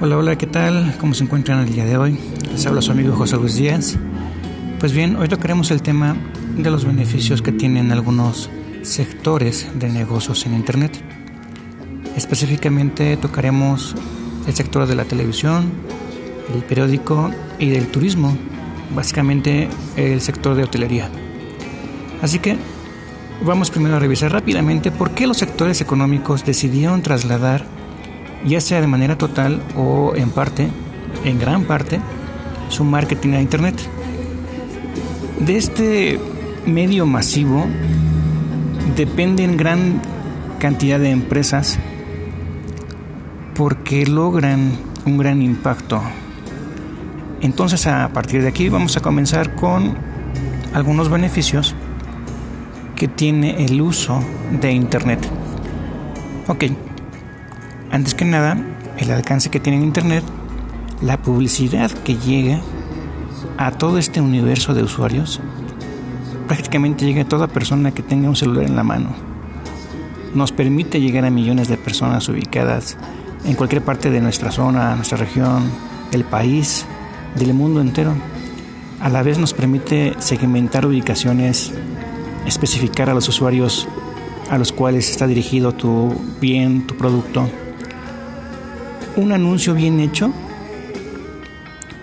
Hola, hola, ¿qué tal? ¿Cómo se encuentran el día de hoy? Les habla su amigo José Luis Díaz. Pues bien, hoy tocaremos el tema de los beneficios que tienen algunos sectores de negocios en Internet. Específicamente tocaremos el sector de la televisión, el periódico y del turismo, básicamente el sector de hotelería. Así que vamos primero a revisar rápidamente por qué los sectores económicos decidieron trasladar, ya sea de manera total o en parte, en gran parte, su marketing a Internet. De este medio masivo dependen gran cantidad de empresas porque logran un gran impacto. Entonces a partir de aquí vamos a comenzar con algunos beneficios que tiene el uso de Internet. Ok, antes que nada, el alcance que tiene Internet, la publicidad que llega a todo este universo de usuarios, prácticamente llega a toda persona que tenga un celular en la mano. Nos permite llegar a millones de personas ubicadas en cualquier parte de nuestra zona, nuestra región, el país, del mundo entero. A la vez nos permite segmentar ubicaciones especificar a los usuarios a los cuales está dirigido tu bien, tu producto. Un anuncio bien hecho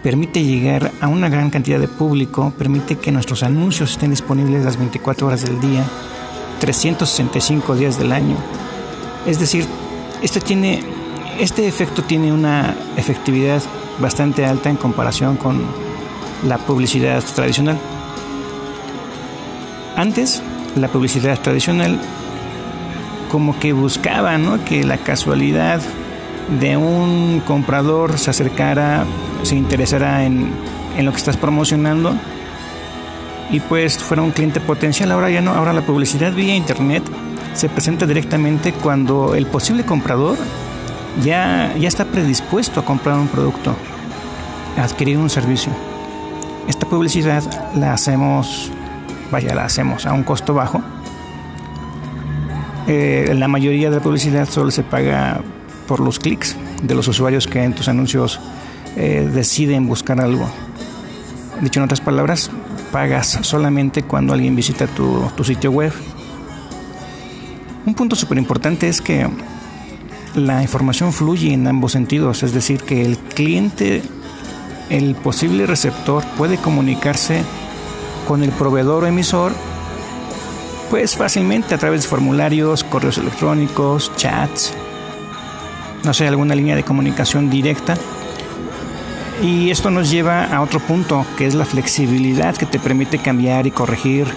permite llegar a una gran cantidad de público, permite que nuestros anuncios estén disponibles las 24 horas del día, 365 días del año. Es decir, este, tiene, este efecto tiene una efectividad bastante alta en comparación con la publicidad tradicional. Antes, la publicidad tradicional como que buscaba ¿no? que la casualidad de un comprador se acercara, se interesara en, en lo que estás promocionando y pues fuera un cliente potencial. Ahora ya no, ahora la publicidad vía internet se presenta directamente cuando el posible comprador ya, ya está predispuesto a comprar un producto, a adquirir un servicio. Esta publicidad la hacemos vaya, la hacemos a un costo bajo. Eh, la mayoría de la publicidad solo se paga por los clics de los usuarios que en tus anuncios eh, deciden buscar algo. Dicho en otras palabras, pagas solamente cuando alguien visita tu, tu sitio web. Un punto súper importante es que la información fluye en ambos sentidos, es decir, que el cliente, el posible receptor puede comunicarse con el proveedor o emisor, pues fácilmente a través de formularios, correos electrónicos, chats, no sé, alguna línea de comunicación directa. Y esto nos lleva a otro punto, que es la flexibilidad que te permite cambiar y corregir.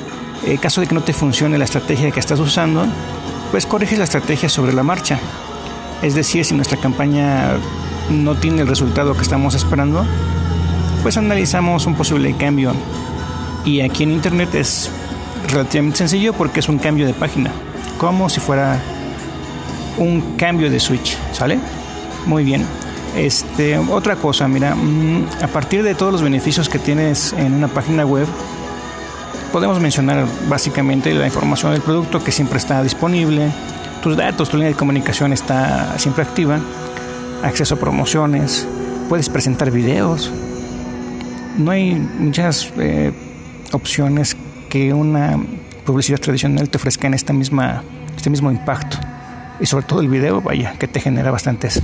En caso de que no te funcione la estrategia que estás usando, pues corriges la estrategia sobre la marcha. Es decir, si nuestra campaña no tiene el resultado que estamos esperando, pues analizamos un posible cambio y aquí en internet es relativamente sencillo porque es un cambio de página, como si fuera un cambio de switch, ¿sale? Muy bien. Este, otra cosa, mira, mm, a partir de todos los beneficios que tienes en una página web, podemos mencionar básicamente la información del producto que siempre está disponible, tus datos, tu línea de comunicación está siempre activa, acceso a promociones, puedes presentar videos. No hay muchas eh, opciones que una publicidad tradicional te ofrezca en esta misma, este mismo impacto. Y sobre todo el video, vaya, que te genera bastantes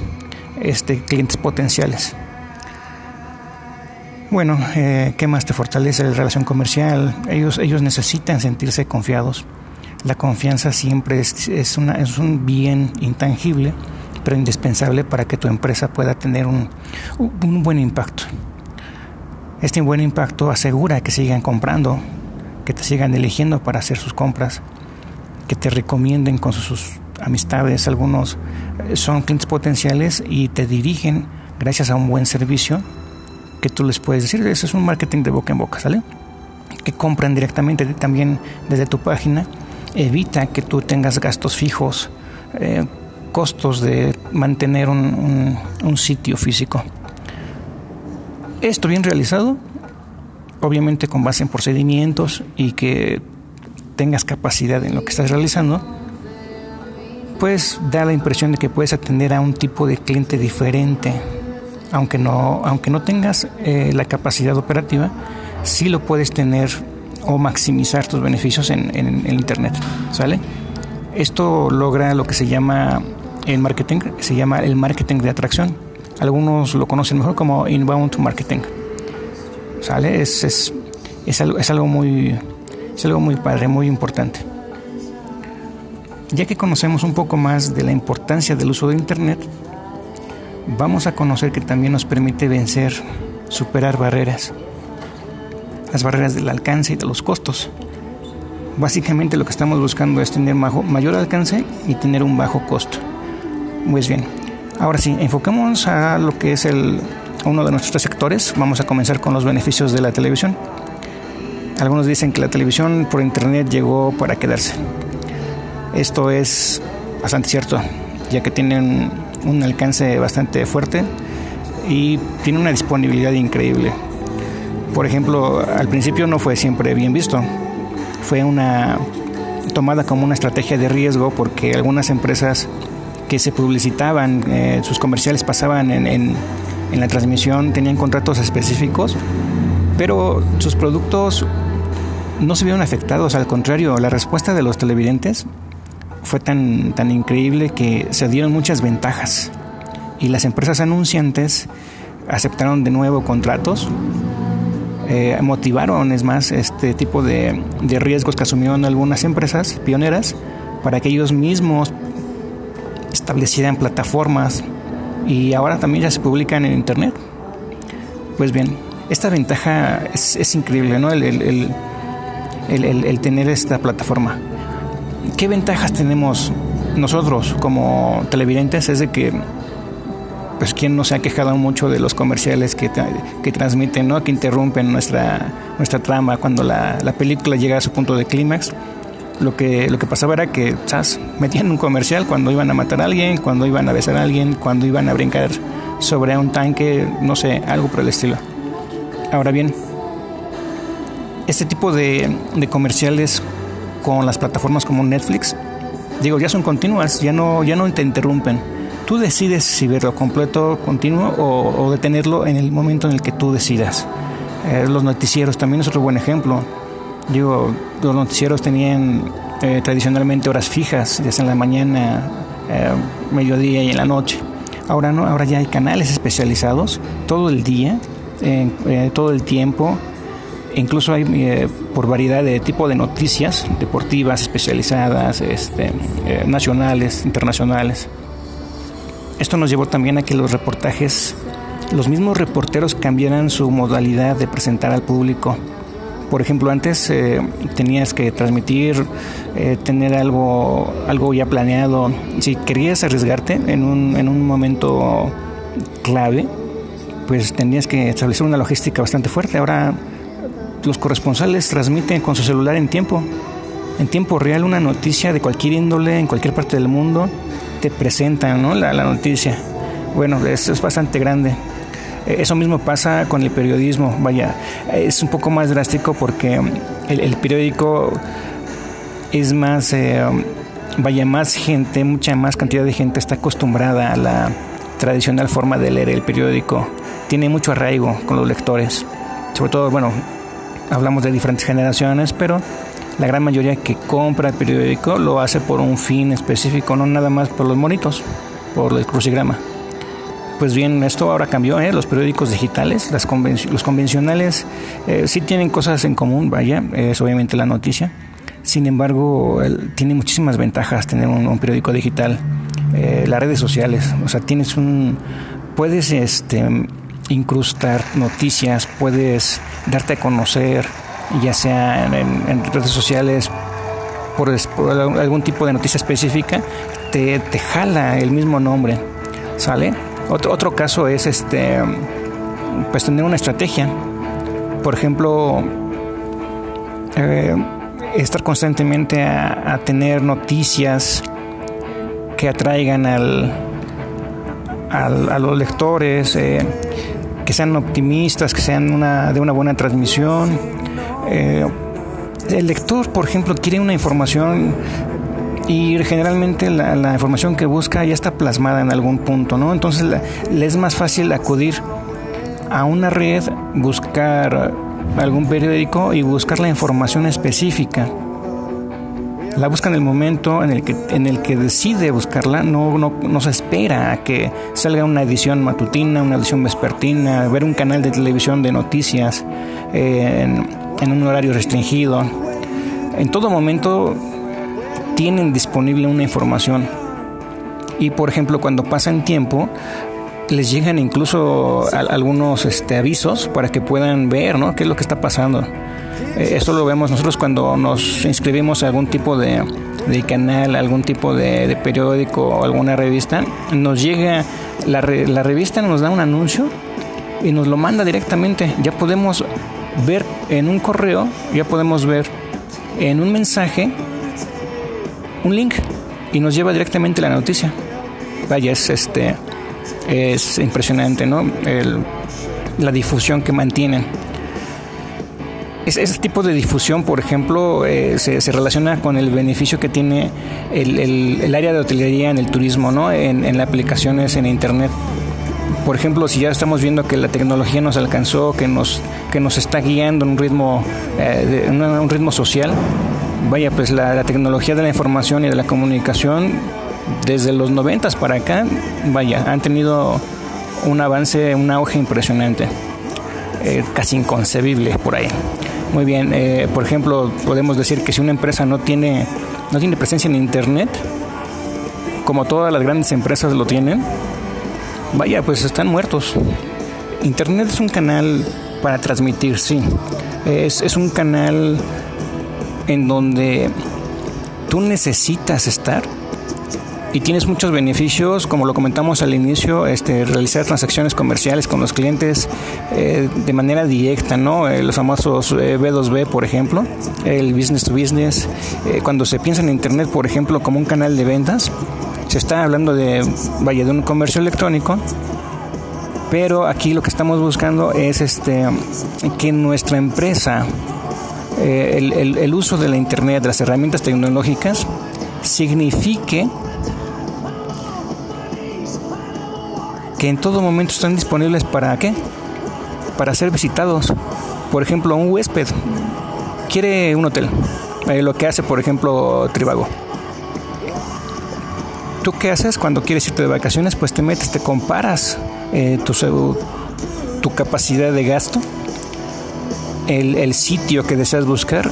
este, clientes potenciales. Bueno, eh, ¿qué más te fortalece la relación comercial? Ellos, ellos necesitan sentirse confiados. La confianza siempre es, es, una, es un bien intangible, pero indispensable para que tu empresa pueda tener un, un buen impacto. Este buen impacto asegura que sigan comprando, que te sigan eligiendo para hacer sus compras, que te recomienden con sus amistades. Algunos eh, son clientes potenciales y te dirigen gracias a un buen servicio que tú les puedes decir. Eso es un marketing de boca en boca, ¿sale? Que compran directamente también desde tu página. Evita que tú tengas gastos fijos, eh, costos de mantener un, un sitio físico. Esto bien realizado, obviamente con base en procedimientos y que tengas capacidad en lo que estás realizando, pues da la impresión de que puedes atender a un tipo de cliente diferente aunque no, aunque no tengas eh, la capacidad operativa, sí lo puedes tener o maximizar tus beneficios en, en, Internet, ¿sale? Esto logra lo que se llama en marketing, se llama el marketing de atracción. Algunos lo conocen mejor como inbound marketing. ¿Sale? Es, es, es, algo, es, algo, muy, es algo muy padre, muy importante. Ya que conocemos un poco más de la importancia del uso de Internet, vamos a conocer que también nos permite vencer, superar barreras las barreras del alcance y de los costos. Básicamente lo que estamos buscando es tener mayor alcance y tener un bajo costo. Muy bien. Ahora sí, enfocamos a lo que es el, uno de nuestros tres sectores. Vamos a comenzar con los beneficios de la televisión. Algunos dicen que la televisión por internet llegó para quedarse. Esto es bastante cierto, ya que tienen un alcance bastante fuerte y tiene una disponibilidad increíble por ejemplo, al principio no fue siempre bien visto. Fue una tomada como una estrategia de riesgo porque algunas empresas que se publicitaban, eh, sus comerciales pasaban en, en, la transmisión, tenían contratos específicos, pero sus productos no se vieron afectados, al contrario, la respuesta de los televidentes fue tan, tan increíble que se dieron muchas ventajas y las empresas anunciantes aceptaron de nuevo contratos eh, motivaron, es más, este tipo de, de riesgos que asumieron algunas empresas pioneras para que ellos mismos establecieran plataformas y ahora también ya se publican en Internet. Pues bien, esta ventaja es, increíble, ¿no? El, el, el, tener esta plataforma. ¿Qué ventajas tenemos nosotros como televidentes? Es de que pues quién no se ha quejado mucho de los comerciales que, que transmiten, ¿no? que interrumpen nuestra, nuestra trama cuando la, la película llega a su punto de clímax. Lo que, lo que pasaba era que ¿sabes? metían un comercial cuando iban a matar a alguien, cuando iban a besar a alguien, cuando iban a brincar sobre un tanque, no sé, algo por el estilo. Ahora bien, este tipo de, de comerciales con las plataformas como Netflix, digo, ya son continuas, ya no, ya no te interrumpen Tú decides si verlo completo, continuo o, detenerlo en el momento en el que tú decidas. Eh, los noticieros también es otro buen ejemplo. Digo, los noticieros tenían eh, tradicionalmente horas fijas, ya sea en la mañana, eh, mediodía y en la noche. Ahora no, ahora ya hay canales especializados todo el día, todo el tiempo. Incluso hay por variedad de tipo de noticias deportivas especializadas, este, nacionales, internacionales. Esto nos llevó también a que los reportajes, los mismos reporteros cambiaran su modalidad de presentar al público. Por ejemplo, antes eh, tenías que transmitir, eh, tener algo, algo ya planeado. Si querías arriesgarte en un, en un momento clave, pues tenías que establecer una logística bastante fuerte. Ahora los corresponsales transmiten con su celular en tiempo, en tiempo real una noticia de cualquier índole en cualquier parte del mundo te presentan ¿no? la, noticia. Bueno, eso es bastante grande. Eh, eso mismo pasa con el periodismo. Vaya, es un poco más drástico porque el, periódico es más, eh, vaya, más gente, mucha más cantidad de gente está acostumbrada a la tradicional forma de leer el periódico. Tiene mucho arraigo con los lectores. Sobre todo, bueno, hablamos de diferentes generaciones, pero la gran mayoría que compra el periódico lo hace por un fin específico, no nada más por los monitos, por el crucigrama. Pues bien, esto ahora cambió, ¿eh? los periódicos digitales, las los convencionales eh, sí tienen cosas en común, vaya, es obviamente la noticia. Sin embargo, tiene muchísimas ventajas tener un, periódico digital. Eh, las redes sociales, o sea, tienes un, puedes este, incrustar noticias, puedes darte a conocer, ya sea en, redes sociales, por, algún tipo de noticia específica, te, te, jala el mismo nombre, ¿sale? Otro, otro caso es este, pues tener una estrategia. Por ejemplo, eh, estar constantemente a, tener noticias que atraigan al, a los lectores, eh, que sean optimistas, que sean una, de una buena transmisión, eh, el lector, por ejemplo, quiere una información y generalmente la, información que busca ya está plasmada en algún punto, ¿no? Entonces le es más fácil acudir a una red, buscar algún periódico y buscar la información específica. La busca en el momento en el que, en el que decide buscarla, no, no, se espera a que salga una edición matutina, una edición vespertina, ver un canal de televisión de noticias eh, en, en un horario restringido. En todo momento tienen disponible una información. Y por ejemplo, cuando pasan tiempo, les llegan incluso algunos este, avisos para que puedan ver ¿no? qué es lo que está pasando. Eh, esto lo vemos nosotros cuando nos inscribimos a algún tipo de, canal, algún tipo de, periódico o alguna revista. Nos llega, la, la revista nos da un anuncio y nos lo manda directamente. Ya podemos ver en un correo, ya podemos ver en un mensaje un link y nos lleva directamente la noticia. Vaya, es este es impresionante, ¿no? la difusión que mantienen. Ese tipo de difusión, por ejemplo, eh, se, relaciona con el beneficio que tiene el, área de hotelería en el turismo, ¿no? En, en las aplicaciones en Internet. Por ejemplo, si ya estamos viendo que la tecnología nos alcanzó, que nos, que nos está guiando en un ritmo, eh, un ritmo social, vaya, pues la, tecnología de la información y de la comunicación desde los noventas para acá, vaya, han tenido un avance, un auge impresionante, eh, casi inconcebible por ahí. Muy bien, eh, por ejemplo, podemos decir que si una empresa no tiene, no tiene presencia en Internet, como todas las grandes empresas lo tienen, vaya, pues están muertos. Internet es un canal para transmitir, sí. Es, es un canal en donde tú necesitas estar y tienes muchos beneficios, como lo comentamos al inicio, este, realizar transacciones comerciales con los clientes eh, de manera directa, ¿no? Eh, los famosos B2B, eh, por ejemplo, el business to business. cuando se piensa en Internet, por ejemplo, como un canal de ventas, se está hablando de, vaya, de un comercio electrónico, pero aquí lo que estamos buscando es este, que nuestra empresa eh, el, uso de la Internet, de las herramientas tecnológicas, signifique que en todo momento están disponibles para qué? Para ser visitados. Por ejemplo, un huésped quiere un hotel, eh, lo que hace, por ejemplo, Tribago. ¿Tú qué haces cuando quieres irte de vacaciones? Pues te metes, te comparas eh, tu, tu capacidad de gasto el, sitio que deseas buscar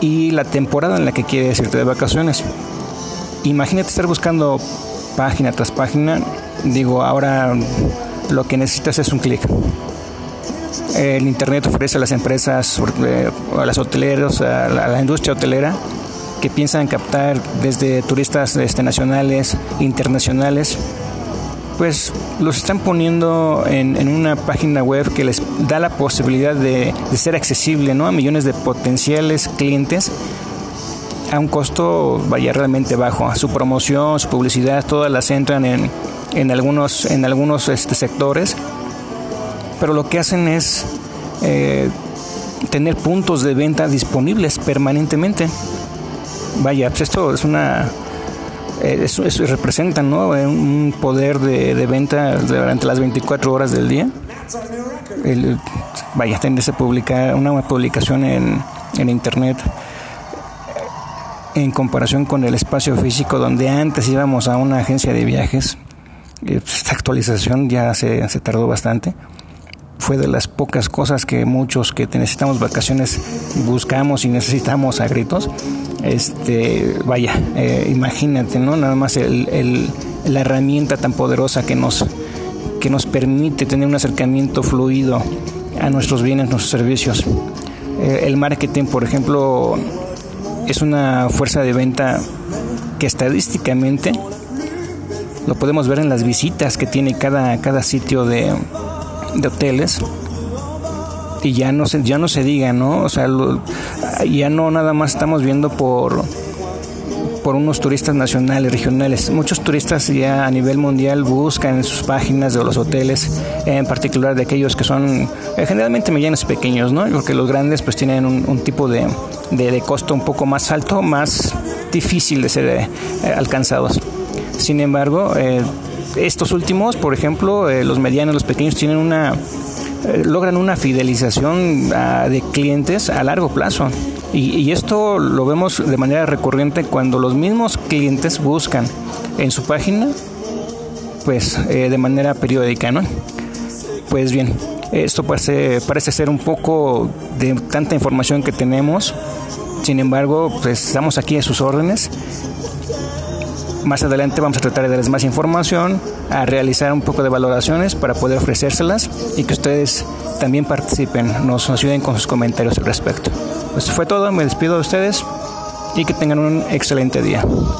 y la temporada en la que quieres irte de vacaciones. Imagínate estar buscando página tras página. Digo, ahora lo que necesitas es un clic. El Internet ofrece a las empresas, eh, a las hoteleros, a la, industria hotelera, que piensan captar desde turistas este, nacionales, internacionales, pues los están poniendo en, una página web que les da la posibilidad de, ser accesible ¿no? a millones de potenciales clientes a un costo vaya realmente bajo. Su promoción, su publicidad, todas las entran en, en algunos, en algunos este, sectores, pero lo que hacen es eh, tener puntos de venta disponibles permanentemente. Vaya, pues esto es una eh, eso, representa ¿no? Eh, un poder de, venta durante las 24 horas del día. El, vaya, a publicar una publicación en, en internet en comparación con el espacio físico donde antes íbamos a una agencia de viajes. Esta actualización ya se, se tardó bastante fue de las pocas cosas que muchos que necesitamos vacaciones buscamos y necesitamos a gritos. Este, vaya, eh, imagínate, ¿no? Nada más el, la herramienta tan poderosa que nos, que nos permite tener un acercamiento fluido a nuestros bienes, nuestros servicios. Eh, el marketing, por ejemplo, es una fuerza de venta que estadísticamente lo podemos ver en las visitas que tiene cada, cada sitio de, de hoteles. Y ya no se ya no se diga no o sea ya no nada más estamos viendo por por unos turistas nacionales regionales. Muchos turistas ya a nivel mundial buscan en sus páginas de los hoteles en particular de aquellos que son eh, generalmente medianos y pequeños no porque los grandes pues tienen un, tipo de, de, de costo un poco más alto más difícil de ser eh, alcanzados. Sin embargo, eh, estos últimos, por ejemplo, los medianos, los pequeños, tienen una logran una fidelización ah, de clientes a largo plazo. Y, esto lo vemos de manera recurrente cuando los mismos clientes buscan en su página, pues de manera periódica, ¿no? Pues bien, esto parece, parece ser un poco de tanta información que tenemos. Sin embargo, pues estamos aquí a sus órdenes. Más adelante vamos a tratar de darles más información, a realizar un poco de valoraciones para poder ofrecérselas y que ustedes también participen, nos, ayuden con sus comentarios al respecto. Pues fue todo, me despido de ustedes y que tengan un excelente día.